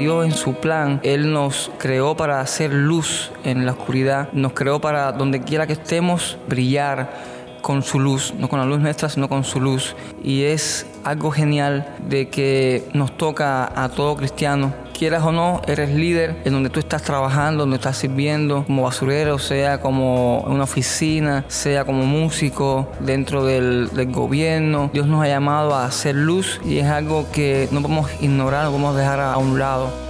Dios en su plan, Él nos creó para hacer luz en la oscuridad, nos creó para donde quiera que estemos brillar con su luz, no con la luz nuestra, sino con su luz. Y es algo genial de que nos toca a todo cristiano quieras o no, eres líder en donde tú estás trabajando, donde estás sirviendo, como basurero, sea como una oficina, sea como músico dentro del gobierno. Dios nos ha llamado a hacer luz y es algo que no podemos ignorar, no podemos dejar a un lado.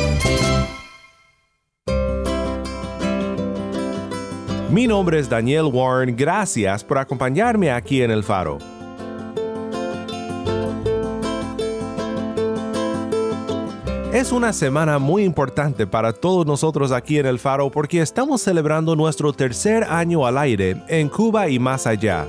Mi nombre es Daniel Warren, gracias por acompañarme aquí en El Faro. Es una semana muy importante para todos nosotros aquí en El Faro porque estamos celebrando nuestro tercer año al aire en Cuba y más allá.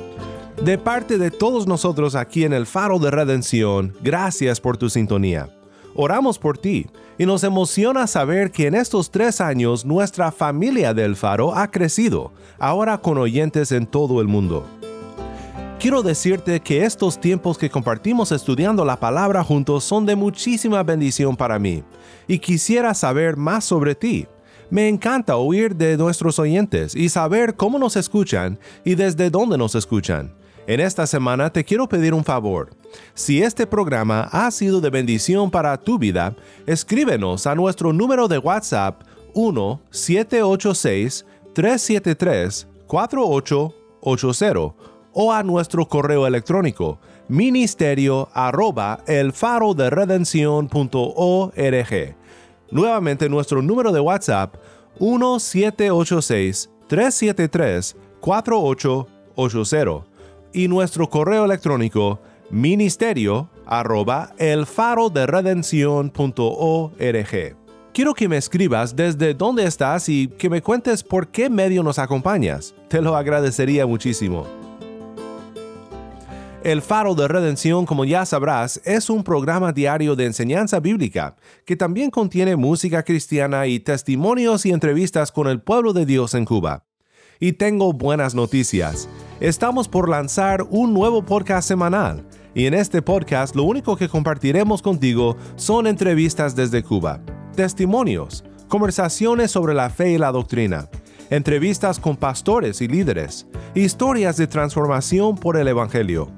De parte de todos nosotros aquí en El Faro de Redención, gracias por tu sintonía. Oramos por ti y nos emociona saber que en estos tres años nuestra familia del Faro ha crecido, ahora con oyentes en todo el mundo. Quiero decirte que estos tiempos que compartimos estudiando la palabra juntos son de muchísima bendición para mí, y quisiera saber más sobre ti. Me encanta oír de nuestros oyentes y saber cómo nos escuchan y desde dónde nos escuchan. En esta semana te quiero pedir un favor. Si este programa ha sido de bendición para tu vida, escríbenos a nuestro número de WhatsApp 1-786-373-4880 o a nuestro correo electrónico ministerio arroba el faro de redención.org. Nuevamente nuestro número de WhatsApp 1-786-373-4880 y nuestro correo electrónico ministerio arroba el. Quiero que me escribas desde dónde estás y que me cuentes por qué medio nos acompañas. Te lo agradecería muchísimo. El Faro de Redención, como ya sabrás, es un programa diario de enseñanza bíblica que también contiene música cristiana y testimonios y entrevistas con el pueblo de Dios en Cuba. Y tengo buenas noticias. Estamos por lanzar un nuevo podcast semanal y en este podcast lo único que compartiremos contigo son entrevistas desde Cuba, testimonios, conversaciones sobre la fe y la doctrina, entrevistas con pastores y líderes, historias de transformación por el Evangelio.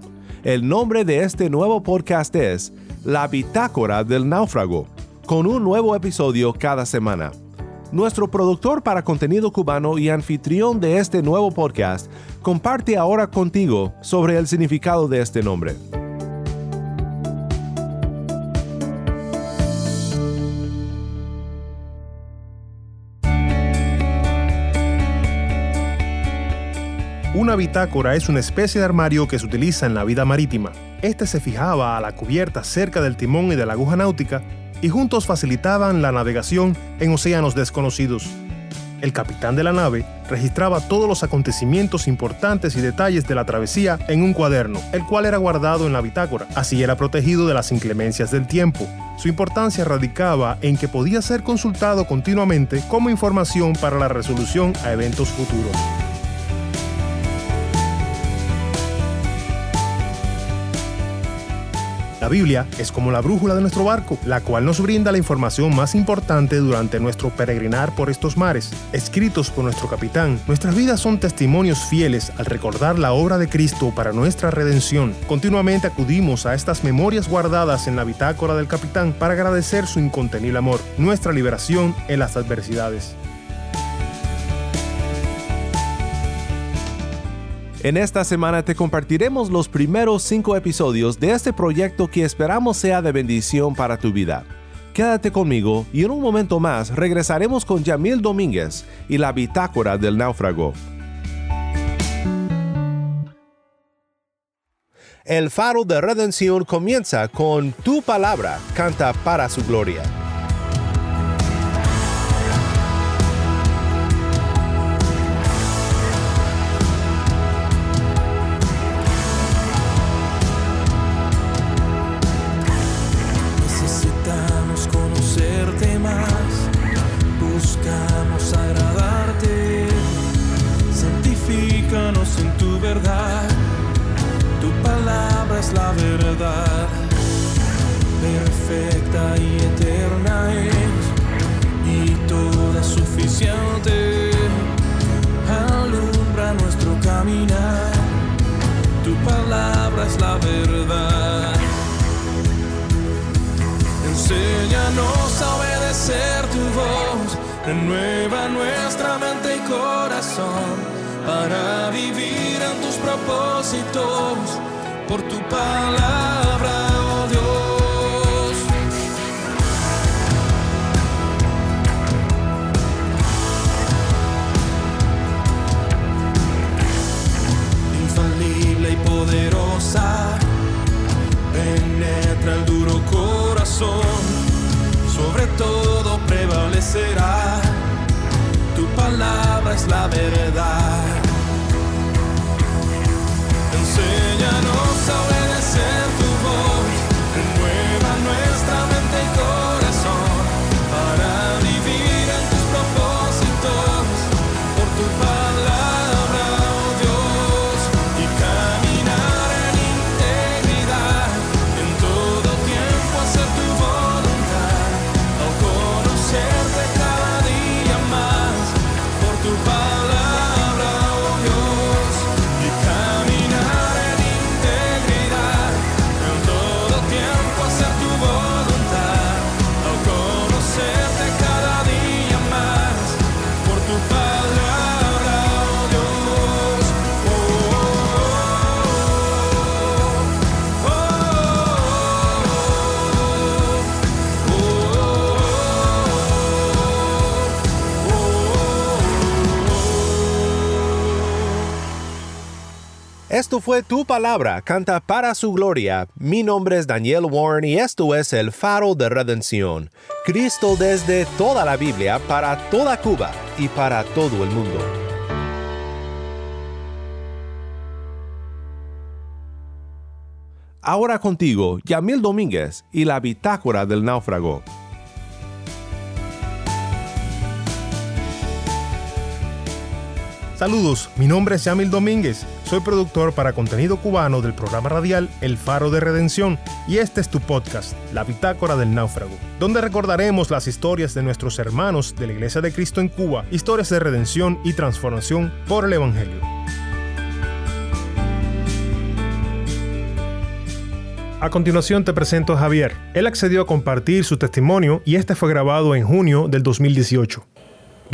El nombre de este nuevo podcast es La Bitácora del Náufrago, con un nuevo episodio cada semana. Nuestro productor para contenido cubano y anfitrión de este nuevo podcast comparte ahora contigo sobre el significado de este nombre. Una bitácora es una especie de armario que se utiliza en la vida marítima. Este se fijaba a la cubierta cerca del timón y de la aguja náutica y juntos facilitaban la navegación en océanos desconocidos. El capitán de la nave registraba todos los acontecimientos importantes y detalles de la travesía en un cuaderno, el cual era guardado en la bitácora. Así era protegido de las inclemencias del tiempo. Su importancia radicaba en que podía ser consultado continuamente como información para la resolución a eventos futuros. La Biblia es como la brújula de nuestro barco, la cual nos brinda la información más importante durante nuestro peregrinar por estos mares. Escritos por nuestro capitán, nuestras vidas son testimonios fieles al recordar la obra de Cristo para nuestra redención. Continuamente acudimos a estas memorias guardadas en la bitácora del capitán para agradecer su incontenible amor, nuestra liberación en las adversidades. En esta semana te compartiremos los primeros cinco episodios de este proyecto que esperamos sea de bendición para tu vida. Quédate conmigo y en un momento más regresaremos con Yamil Domínguez y la bitácora del náufrago. El faro de redención comienza con Tu palabra, canta para su gloria. Tu palabra es la verdad, perfecta y eterna es, y toda suficiente, alumbra nuestro caminar, tu palabra es la verdad. Enséñanos a obedecer tu voz, renueva nuestra mente y corazón para vivir en tus propósitos por tu palabra, oh Dios. Infalible y poderosa penetra el duro corazón, sobre todo prevalecerá. Tu palabra es la verdad. Enséñanos a obedecer tu voz, renueva nuestra mente y corazón Esto fue Tu Palabra, canta para su gloria. Mi nombre es Daniel Warren y esto es el faro de redención. Cristo desde toda la Biblia, para toda Cuba y para todo el mundo. Ahora contigo, Yamil Domínguez y la bitácora del náufrago. Saludos, mi nombre es Yamil Domínguez, soy productor para contenido cubano del programa radial El Faro de Redención y este es tu podcast, La Bitácora del Náufrago, donde recordaremos las historias de nuestros hermanos de la Iglesia de Cristo en Cuba, historias de redención y transformación por el Evangelio. A continuación te presento a Javier. Él accedió a compartir su testimonio y este fue grabado en junio del 2018.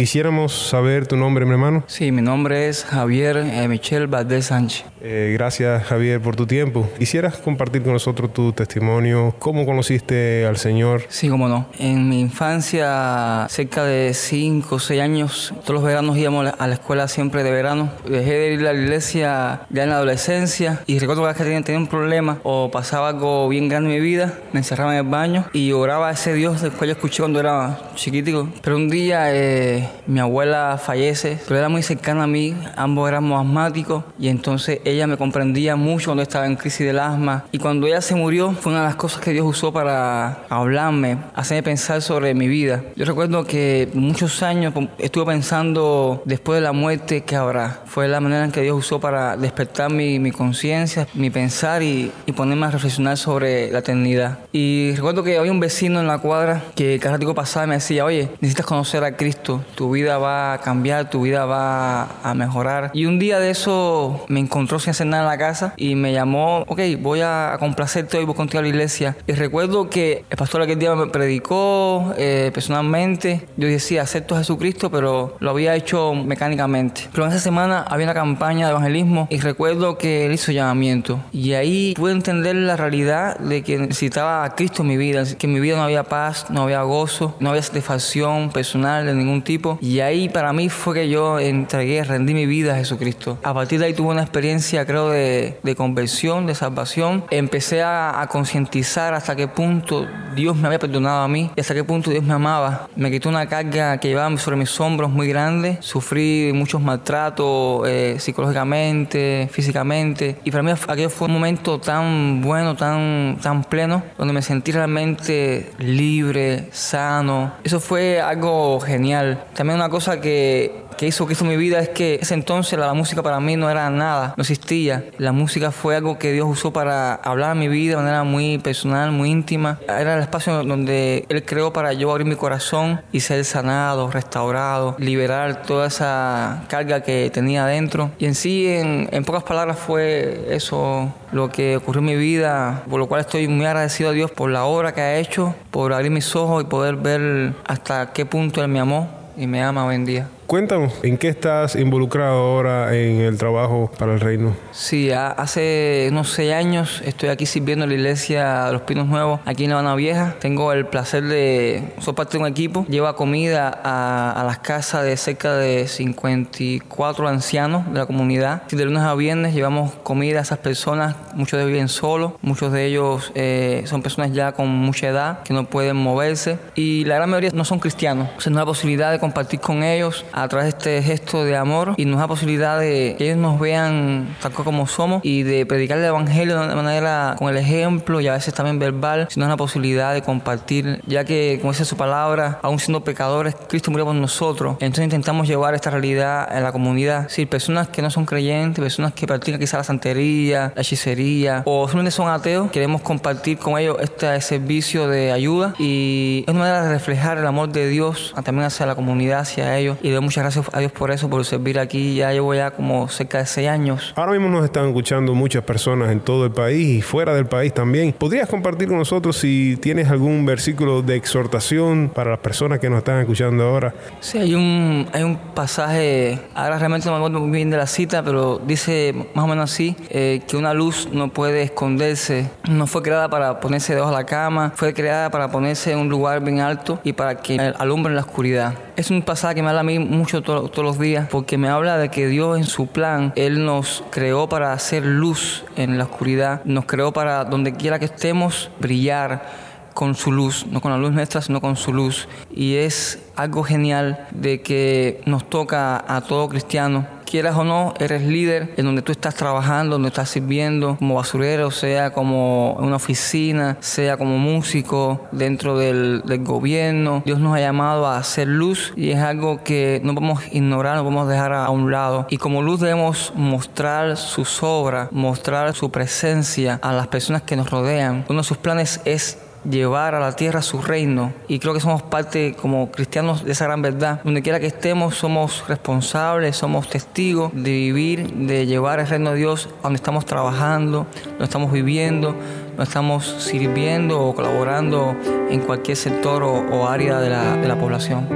Quisiéramos saber tu nombre, mi hermano. Sí, mi nombre es Javier eh, Michel Valdés Sánchez. Eh, gracias, Javier, por tu tiempo. ¿Quisieras compartir con nosotros tu testimonio? ¿Cómo conociste al Señor? Sí, cómo no. En mi infancia, cerca de 5 o 6 años, todos los veranos íbamos a la escuela siempre de verano. Dejé de ir a la iglesia ya en la adolescencia y recuerdo que tenía, tenía un problema o pasaba algo bien grande en mi vida, me encerraba en el baño y oraba a ese Dios del cual yo escuché cuando era chiquitico. Pero un día eh, mi abuela fallece, pero era muy cercana a mí, ambos éramos asmáticos y entonces ella me comprendía mucho cuando estaba en crisis del asma y cuando ella se murió fue una de las cosas que Dios usó para hablarme, hacerme pensar sobre mi vida. Yo recuerdo que muchos años estuve pensando después de la muerte que habrá. Fue la manera en que Dios usó para despertar mi, mi conciencia, mi pensar y, y ponerme a reflexionar sobre la eternidad. Y recuerdo que había un vecino en la cuadra que cada ratico pasaba y me decía, oye, necesitas conocer a Cristo. Tu vida va a cambiar, tu vida va a mejorar. Y un día de eso me encontró sin hacer nada en la casa y me llamó, ok, voy a complacerte hoy, voy contigo a la iglesia. Y recuerdo que el pastor aquel día me predicó eh, personalmente. Yo decía, acepto a Jesucristo, pero lo había hecho mecánicamente. Pero en esa semana había una campaña de evangelismo y recuerdo que él hizo llamamiento. Y ahí pude entender la realidad de que necesitaba a Cristo en mi vida, que en mi vida no había paz, no había gozo, no había satisfacción personal de ningún tipo. Y ahí para mí fue que yo entregué, rendí mi vida a Jesucristo. A partir de ahí tuve una experiencia, creo, de, de conversión, de salvación. Empecé a, a concientizar hasta qué punto Dios me había perdonado a mí y hasta qué punto Dios me amaba. Me quitó una carga que llevaba sobre mis hombros muy grande. Sufrí muchos maltratos eh, psicológicamente, físicamente. Y para mí aquello fue un momento tan bueno, tan, tan pleno, donde me sentí realmente libre, sano. Eso fue algo genial. También una cosa que que hizo que hizo mi vida es que ese entonces la, música para mí no era nada, no existía. La música fue algo que Dios usó para hablar mi vida de manera muy personal, muy íntima. Era el espacio donde Él creó para yo abrir mi corazón y ser sanado, restaurado, liberar toda esa carga que tenía adentro. Y en sí, en, en pocas palabras, fue eso lo que ocurrió en mi vida, por lo cual estoy muy agradecido a Dios por la obra que ha hecho, por abrir mis ojos y poder ver hasta qué punto Él me amó y me ama hoy en día. Cuéntanos, ¿en qué estás involucrado ahora en el trabajo para el reino? Sí, hace unos seis años estoy aquí sirviendo en la iglesia de los Pinos Nuevos, aquí en La Habana Vieja. Tengo el placer de ser parte de un equipo. Lleva comida a, las casas de cerca de 54 ancianos de la comunidad. De lunes a viernes llevamos comida a esas personas. Muchos de ellos viven solos, muchos de ellos eh, son personas ya con mucha edad que no pueden moverse y la gran mayoría no son cristianos. O sea, no hay posibilidad de compartir con ellos a través de este gesto de amor y nos da posibilidad de que ellos nos vean tal como somos y de predicar el evangelio de manera con el ejemplo y a veces también verbal, sino la posibilidad de compartir, ya que, como dice su palabra, aún siendo pecadores, Cristo murió por nosotros. Entonces intentamos llevar esta realidad a la comunidad. Si personas que no son creyentes, personas que practican quizá la santería, la hechicería o simplemente son ateos, queremos compartir con ellos este servicio de ayuda y es una manera de reflejar el amor de Dios también hacia la comunidad, hacia ellos y de muchas gracias a Dios por eso, por servir aquí. Ya llevo ya como cerca de seis años. Ahora mismo nos están escuchando muchas personas en todo el país y fuera del país también. ¿Podrías compartir con nosotros si tienes algún versículo de exhortación para las personas que nos están escuchando ahora? Sí, hay un, hay un pasaje, ahora realmente no me acuerdo muy bien de la cita, pero dice más o menos así, eh, que una luz no puede esconderse, no fue creada para ponerse debajo de la cama, fue creada para ponerse en un lugar bien alto y para que alumbre en la oscuridad. Es un pasaje que me habla a mí mucho todos los días porque me habla de que Dios en su plan, Él nos creó para hacer luz en la oscuridad, nos creó para donde quiera que estemos brillar con su luz, no con la luz nuestra, sino con su luz. Y es algo genial de que nos toca a todo cristiano quieras o no, eres líder en donde tú estás trabajando, donde estás sirviendo, como basurero, sea como una oficina, sea como músico dentro del, del gobierno. Dios nos ha llamado a hacer luz y es algo que no podemos ignorar, no podemos dejar a un lado. Y como luz debemos mostrar sus obras, mostrar su presencia a las personas que nos rodean. Uno de sus planes es llevar a la tierra su reino. Y creo que somos parte como cristianos de esa gran verdad. Donde quiera que estemos, somos responsables, somos testigos de vivir, de llevar el reino de Dios a donde estamos trabajando, donde estamos viviendo, donde estamos sirviendo o colaborando en cualquier sector o, área de la, de la población.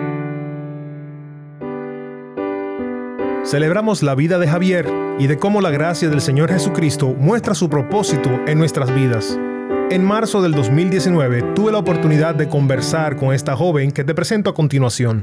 Celebramos la vida de Javier y de cómo la gracia del Señor Jesucristo muestra su propósito en nuestras vidas. En marzo del 2019 tuve la oportunidad de conversar con esta joven que te presento a continuación.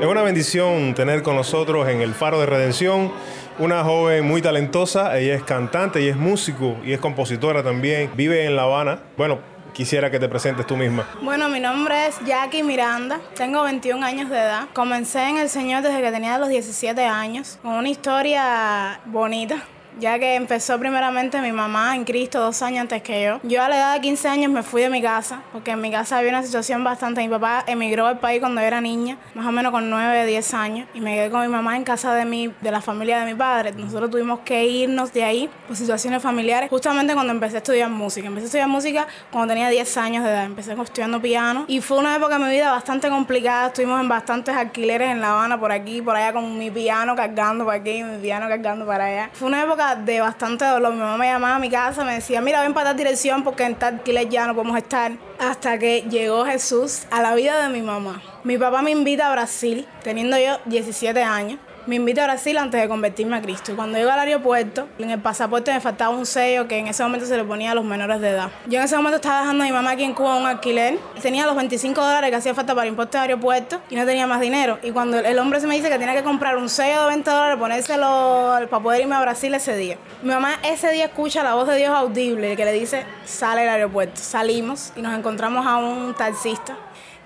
Es una bendición tener con nosotros en el Faro de Redención una joven muy talentosa. Ella es cantante y es músico y es compositora también. Vive en La Habana. Bueno, quisiera que te presentes tú misma. Bueno, mi nombre es Jackie Miranda, tengo 21 años de edad. Comencé en el Señor desde que tenía los 17 años, con una historia bonita ya que empezó primeramente mi mamá en Cristo dos años antes que yo. Yo a la edad de 15 años me fui de mi casa, porque en mi casa había una situación bastante... Mi papá emigró al país cuando yo era niña, más o menos con 9, 10 años, y me quedé con mi mamá en casa de, mi, de la familia de mi padre. Nosotros tuvimos que irnos de ahí por situaciones familiares, justamente cuando empecé a estudiar música. Empecé a estudiar música cuando tenía 10 años de edad, empecé estudiando piano, y fue una época de mi vida bastante complicada, estuvimos en bastantes alquileres en La Habana, por aquí, por allá, con mi piano cargando por aquí, mi piano cargando para allá. Fue una época de bastante dolor. Mi mamá me llamaba a mi casa, me decía, mira, ven para tal dirección porque en tal alquiler ya no podemos estar. Hasta que llegó Jesús a la vida de mi mamá. Mi papá me invita a Brasil, teniendo yo 17 años me invito a Brasil antes de convertirme a Cristo. Y cuando llego al aeropuerto, en el pasaporte me faltaba un sello que en ese momento se le ponía a los menores de edad. Yo en ese momento estaba dejando a mi mamá aquí en Cuba un alquiler. Tenía los 25 dólares que hacía falta para impuestos de aeropuerto y no tenía más dinero. Y cuando el hombre se me dice que tenía que comprar un sello de 20 dólares, ponérselo para poder irme a Brasil ese día. Mi mamá ese día escucha la voz de Dios audible que le dice, sale del aeropuerto. Salimos y nos encontramos a un taxista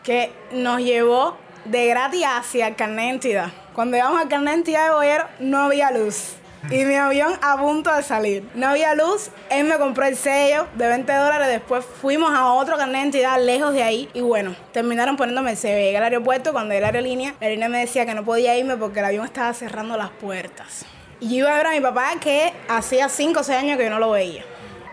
que nos llevó de gratis hacia carnet de identidad. Cuando llegamos al carnet de identidad de Boyero, no había luz. Y mi avión a punto de salir. No había luz, él me compró el sello de 20 dólares. Después fuimos a otro carnet de identidad lejos de ahí. Y bueno, terminaron poniéndome el sello. Llegué al aeropuerto cuando era la aerolínea. La aerolínea me decía que no podía irme porque el avión estaba cerrando las puertas. Y yo iba a ver a mi papá que hacía 5 o 6 años que yo no lo veía.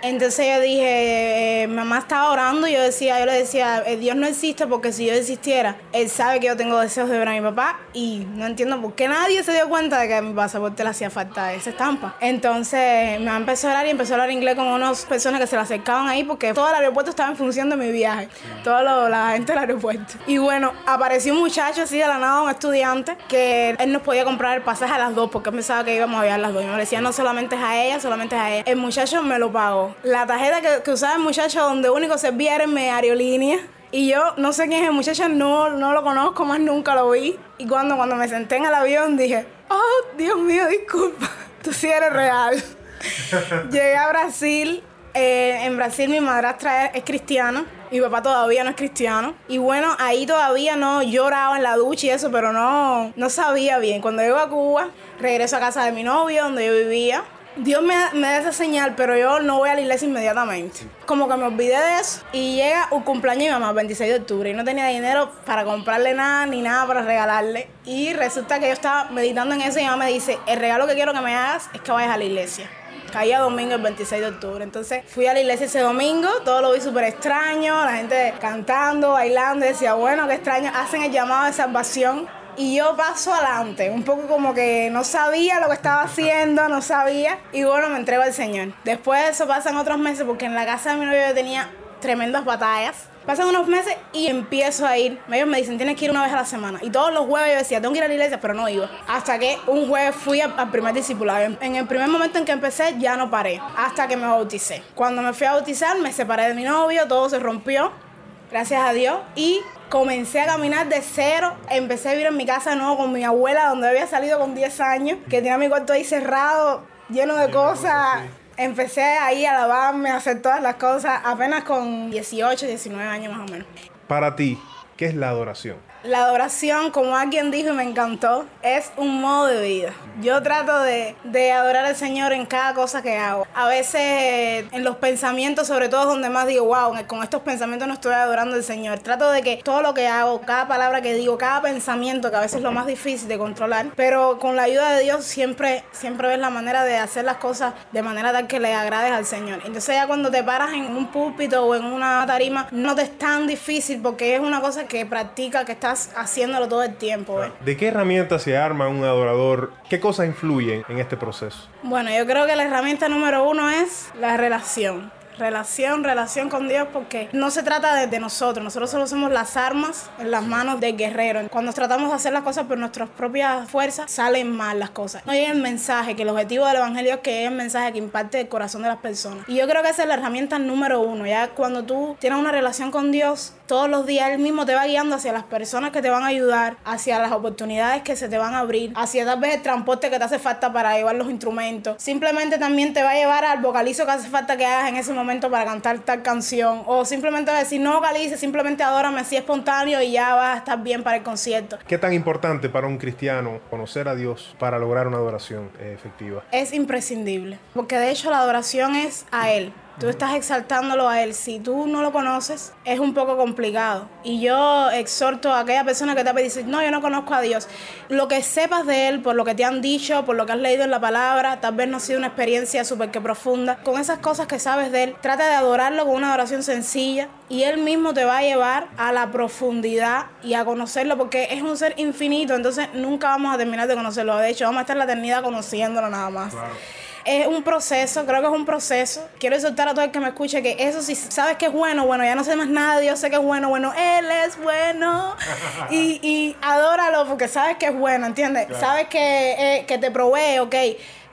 Entonces yo dije, eh, mamá estaba orando y yo decía, yo le decía, eh, Dios no existe porque si yo existiera, Él sabe que yo tengo deseos de ver a mi papá y no entiendo por qué nadie se dio cuenta de que a mi pasaporte le hacía falta esa estampa. Entonces me empezó a hablar y empezó a hablar inglés con unas personas que se le acercaban ahí porque todo el aeropuerto estaba en función de mi viaje, toda la gente del aeropuerto. Y bueno, apareció un muchacho así de la nada, un estudiante, que él nos podía comprar el pasaje a las dos porque pensaba que íbamos a viajar las dos. Y me decía, no solamente es a ella, solamente es a ella. El muchacho me lo pagó la tarjeta que, usaba el muchacho donde único servía era en mi aerolínea. Y yo no sé quién es el muchacho, no, no lo conozco, más nunca lo vi. Y cuando, cuando me senté en el avión dije, oh, Dios mío, disculpa, tú sí eres real. Llegué a Brasil, eh, en Brasil mi madrastra es, es cristiana, mi papá todavía no es cristiano. Y bueno, ahí todavía no lloraba en la ducha y eso, pero no, no sabía bien. Cuando llego a Cuba, regreso a casa de mi novio, donde yo vivía. Dios me, me, da esa señal, pero yo no voy a la iglesia inmediatamente. Como que me olvidé de eso. Y llega un cumpleaños de mi mamá, 26 de octubre, y no tenía dinero para comprarle nada ni nada para regalarle. Y resulta que yo estaba meditando en eso y mi mamá me dice, el regalo que quiero que me hagas es que vayas a la iglesia. Caía domingo el 26 de octubre. Entonces fui a la iglesia ese domingo, todo lo vi súper extraño, la gente cantando, bailando, decía, bueno, qué extraño, hacen el llamado de salvación y yo paso adelante, un poco como que no sabía lo que estaba haciendo, no sabía, y bueno, me entrego al Señor. Después de eso pasan otros meses, porque en la casa de mi novio yo tenía tremendas batallas. Pasan unos meses y empiezo a ir. Ellos me dicen, tienes que ir una vez a la semana. Y todos los jueves yo decía, tengo que ir a la iglesia, pero no iba. Hasta que un jueves fui al primer discipulado. En el primer momento en que empecé, ya no paré. Hasta que me bauticé. Cuando me fui a bautizar, me separé de mi novio, todo se rompió. Gracias a Dios. Y comencé a caminar de cero. Empecé a vivir en mi casa de nuevo con mi abuela, donde había salido con 10 años, que tenía mi cuarto ahí cerrado, lleno de cosas. Empecé ahí a lavarme, a hacer todas las cosas, apenas con 18, 19 años más o menos. Para ti, ¿qué es la adoración? La adoración, como alguien dijo y me encantó, es un modo de vida. Yo trato de, de, adorar al Señor en cada cosa que hago. A veces en los pensamientos, sobre todo, donde más digo, wow, con estos pensamientos no estoy adorando al Señor. Trato de que todo lo que hago, cada palabra que digo, cada pensamiento, que a veces es lo más difícil de controlar, pero con la ayuda de Dios siempre, siempre ves la manera de hacer las cosas de manera tal que le agrades al Señor. Entonces ya cuando te paras en un púlpito o en una tarima, no te es tan difícil porque es una cosa que practica, que está haciéndolo todo el tiempo. ¿eh? ¿De qué herramientas se arma un adorador? ¿Qué cosas influyen en este proceso? Bueno, yo creo que la herramienta número uno es la relación relación, relación con Dios, porque no se trata de, nosotros, nosotros solo somos las armas en las manos del guerrero. Cuando tratamos de hacer las cosas por nuestras propias fuerzas, salen mal las cosas. No llega el mensaje, que el objetivo del Evangelio es que llegue el mensaje que impacte el corazón de las personas. Y yo creo que esa es la herramienta número uno, ya cuando tú tienes una relación con Dios, todos los días Él mismo te va guiando hacia las personas que te van a ayudar, hacia las oportunidades que se te van a abrir, hacia tal vez el transporte que te hace falta para llevar los instrumentos. Simplemente también te va a llevar al vocalizo que hace falta que hagas en ese momento momento para cantar tal canción. O simplemente decir, no vocalice, simplemente adórame así espontáneo y ya vas a estar bien para el concierto. ¿Qué tan importante para un cristiano conocer a Dios para lograr una adoración eh, efectiva? Es imprescindible, porque de hecho la adoración es a Él. Tú estás exaltándolo a Él. Si tú no lo conoces, es un poco complicado. Y yo exhorto a aquella persona que te dice, no, yo no conozco a Dios. Lo que sepas de Él, por lo que te han dicho, por lo que has leído en la palabra, tal vez no ha sido una experiencia súper que profunda. Con esas cosas que sabes de Él, trata de adorarlo con una adoración sencilla y Él mismo te va a llevar a la profundidad y a conocerlo porque es un ser infinito, entonces nunca vamos a terminar de conocerlo. De hecho, vamos a estar la eternidad conociéndolo nada más. Es un proceso, creo que es un proceso. Quiero exhortar a todo el que me escuche que eso si sabes que es bueno, bueno, ya no sé más nada de Dios, sé que es bueno, bueno, Él es bueno. y, y adóralo porque sabes que es bueno, ¿entiendes? Sabes que, eh, que te provee, ok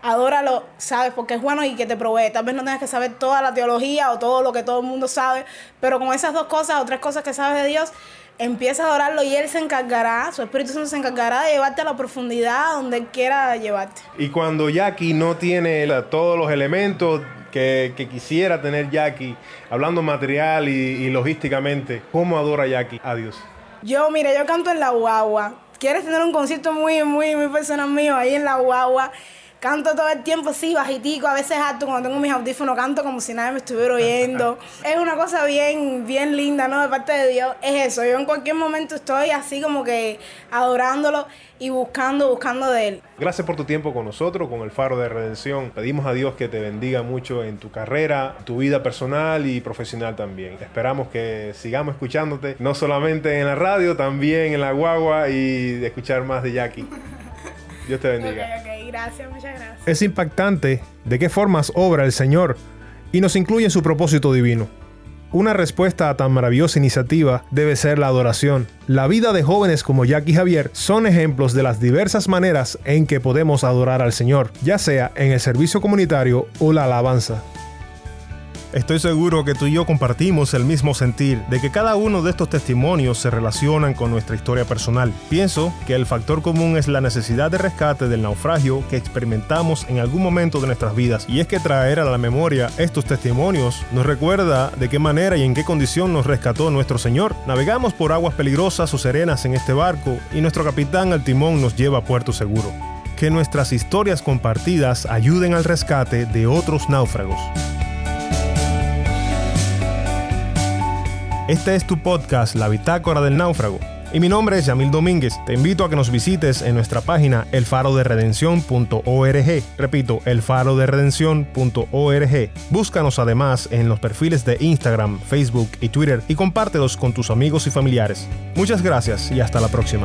adóralo, sabes, porque es bueno y que te provee. Tal vez no tengas que saber toda la teología o todo lo que todo el mundo sabe, pero con esas dos cosas o tres cosas que sabes de Dios, empieza a adorarlo y Él se encargará, su Espíritu Santo se encargará de llevarte a la profundidad donde Él quiera llevarte. Y cuando Jackie no tiene todos los elementos que, quisiera tener Jackie, hablando material y, y, logísticamente, ¿cómo adora Jackie a Dios? Yo, mire, yo canto en la guagua. ¿Quieres tener un concierto muy, muy, muy personal mío ahí en la guagua? Canto todo el tiempo, sí, bajitico, a veces alto, cuando tengo mis audífonos canto como si nadie me estuviera oyendo. es una cosa bien, bien linda, ¿no? De parte de Dios, es eso. Yo en cualquier momento estoy así como que adorándolo y buscando, buscando de Él. Gracias por tu tiempo con nosotros, con el Faro de Redención. Pedimos a Dios que te bendiga mucho en tu carrera, tu vida personal y profesional también. Esperamos que sigamos escuchándote, no solamente en la radio, también en la guagua y de escuchar más de Jackie. Dios te bendiga. gracias, muchas gracias. Es impactante de qué formas obra el Señor y nos incluye en su propósito divino. Una respuesta a tan maravillosa iniciativa debe ser la adoración. La vida de jóvenes como Jackie Javier son ejemplos de las diversas maneras en que podemos adorar al Señor, ya sea en el servicio comunitario o la alabanza. Estoy seguro que tú y yo compartimos el mismo sentir de que cada uno de estos testimonios se relacionan con nuestra historia personal. Pienso que el factor común es la necesidad de rescate del naufragio que experimentamos en algún momento de nuestras vidas. Y es que traer a la memoria estos testimonios nos recuerda de qué manera y en qué condición nos rescató nuestro Señor. Navegamos por aguas peligrosas o serenas en este barco y nuestro capitán al timón nos lleva a puerto seguro. Que nuestras historias compartidas ayuden al rescate de otros náufragos. Este es tu podcast, La Bitácora del Náufrago. Y mi nombre es Yamil Domínguez. Te invito a que nos visites en nuestra página elfaroderedención.org. Repito, elfaroderedención.org. Búscanos además en los perfiles de Instagram, Facebook y Twitter y compártelos con tus amigos y familiares. Muchas gracias y hasta la próxima.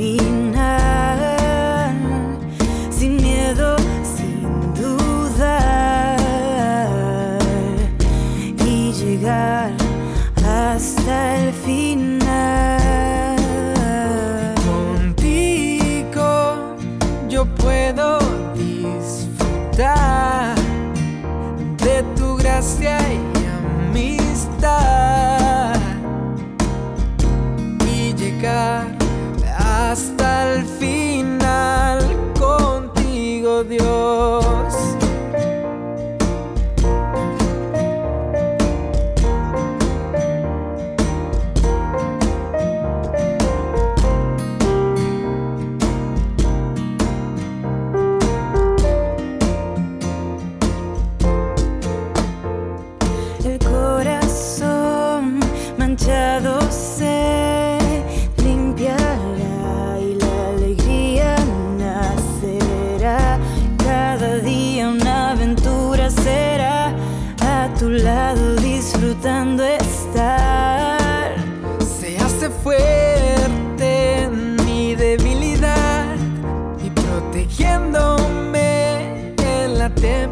caminar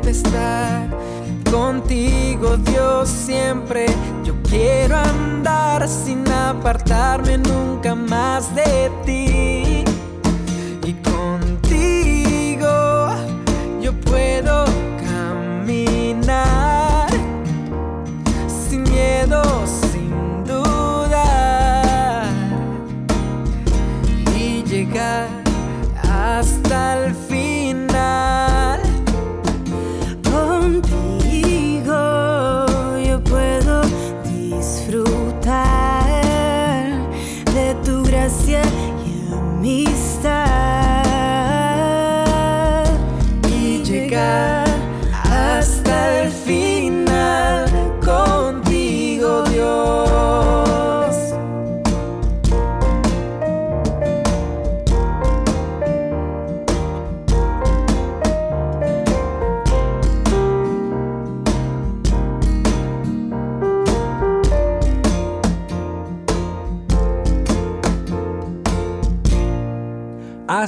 tempestad. Contigo Dios siempre yo quiero andar sin apartarme nunca más de ti. Y contigo yo puedo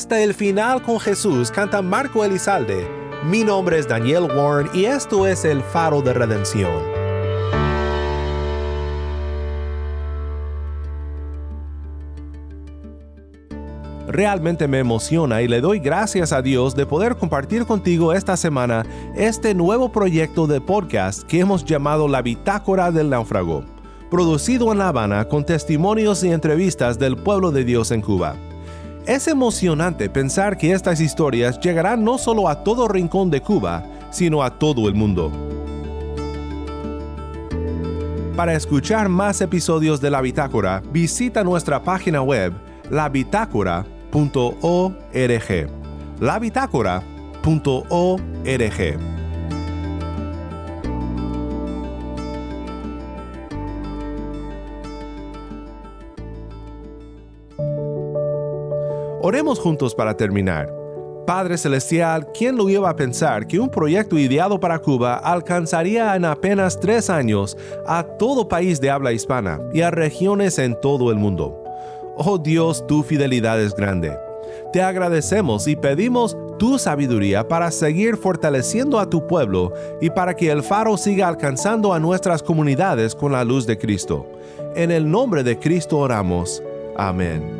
Hasta el final con Jesús canta Marco Elizalde. Mi nombre es Daniel Warren y esto es el faro de redención. Realmente me emociona y le doy gracias a Dios de poder compartir contigo esta semana este nuevo proyecto de podcast que hemos llamado La Bitácora del Náufrago, producido en La Habana con testimonios y entrevistas del pueblo de Dios en Cuba. Es emocionante pensar que estas historias llegarán no solo a todo rincón de Cuba, sino a todo el mundo. Para escuchar más episodios de La Bitácora, visita nuestra página web labitácora.org. labitácora.org. Oremos juntos para terminar. Padre Celestial, ¿quién lo iba a pensar que un proyecto ideado para Cuba alcanzaría en apenas tres años a todo país de habla hispana y a regiones en todo el mundo? Oh Dios, tu fidelidad es grande. Te agradecemos y pedimos tu sabiduría para seguir fortaleciendo a tu pueblo y para que el faro siga alcanzando a nuestras comunidades con la luz de Cristo. En el nombre de Cristo oramos. Amén.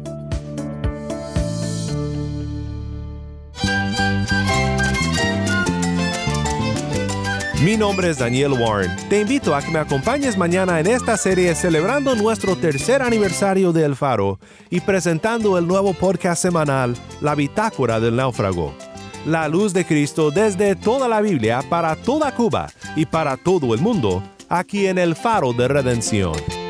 Mi nombre es Daniel Warren. Te invito a que me acompañes mañana en esta serie celebrando nuestro tercer aniversario de El Faro y presentando el nuevo podcast semanal La Bitácora del Náufrago. La luz de Cristo desde toda la Biblia para toda Cuba y para todo el mundo, aquí en El Faro de Redención.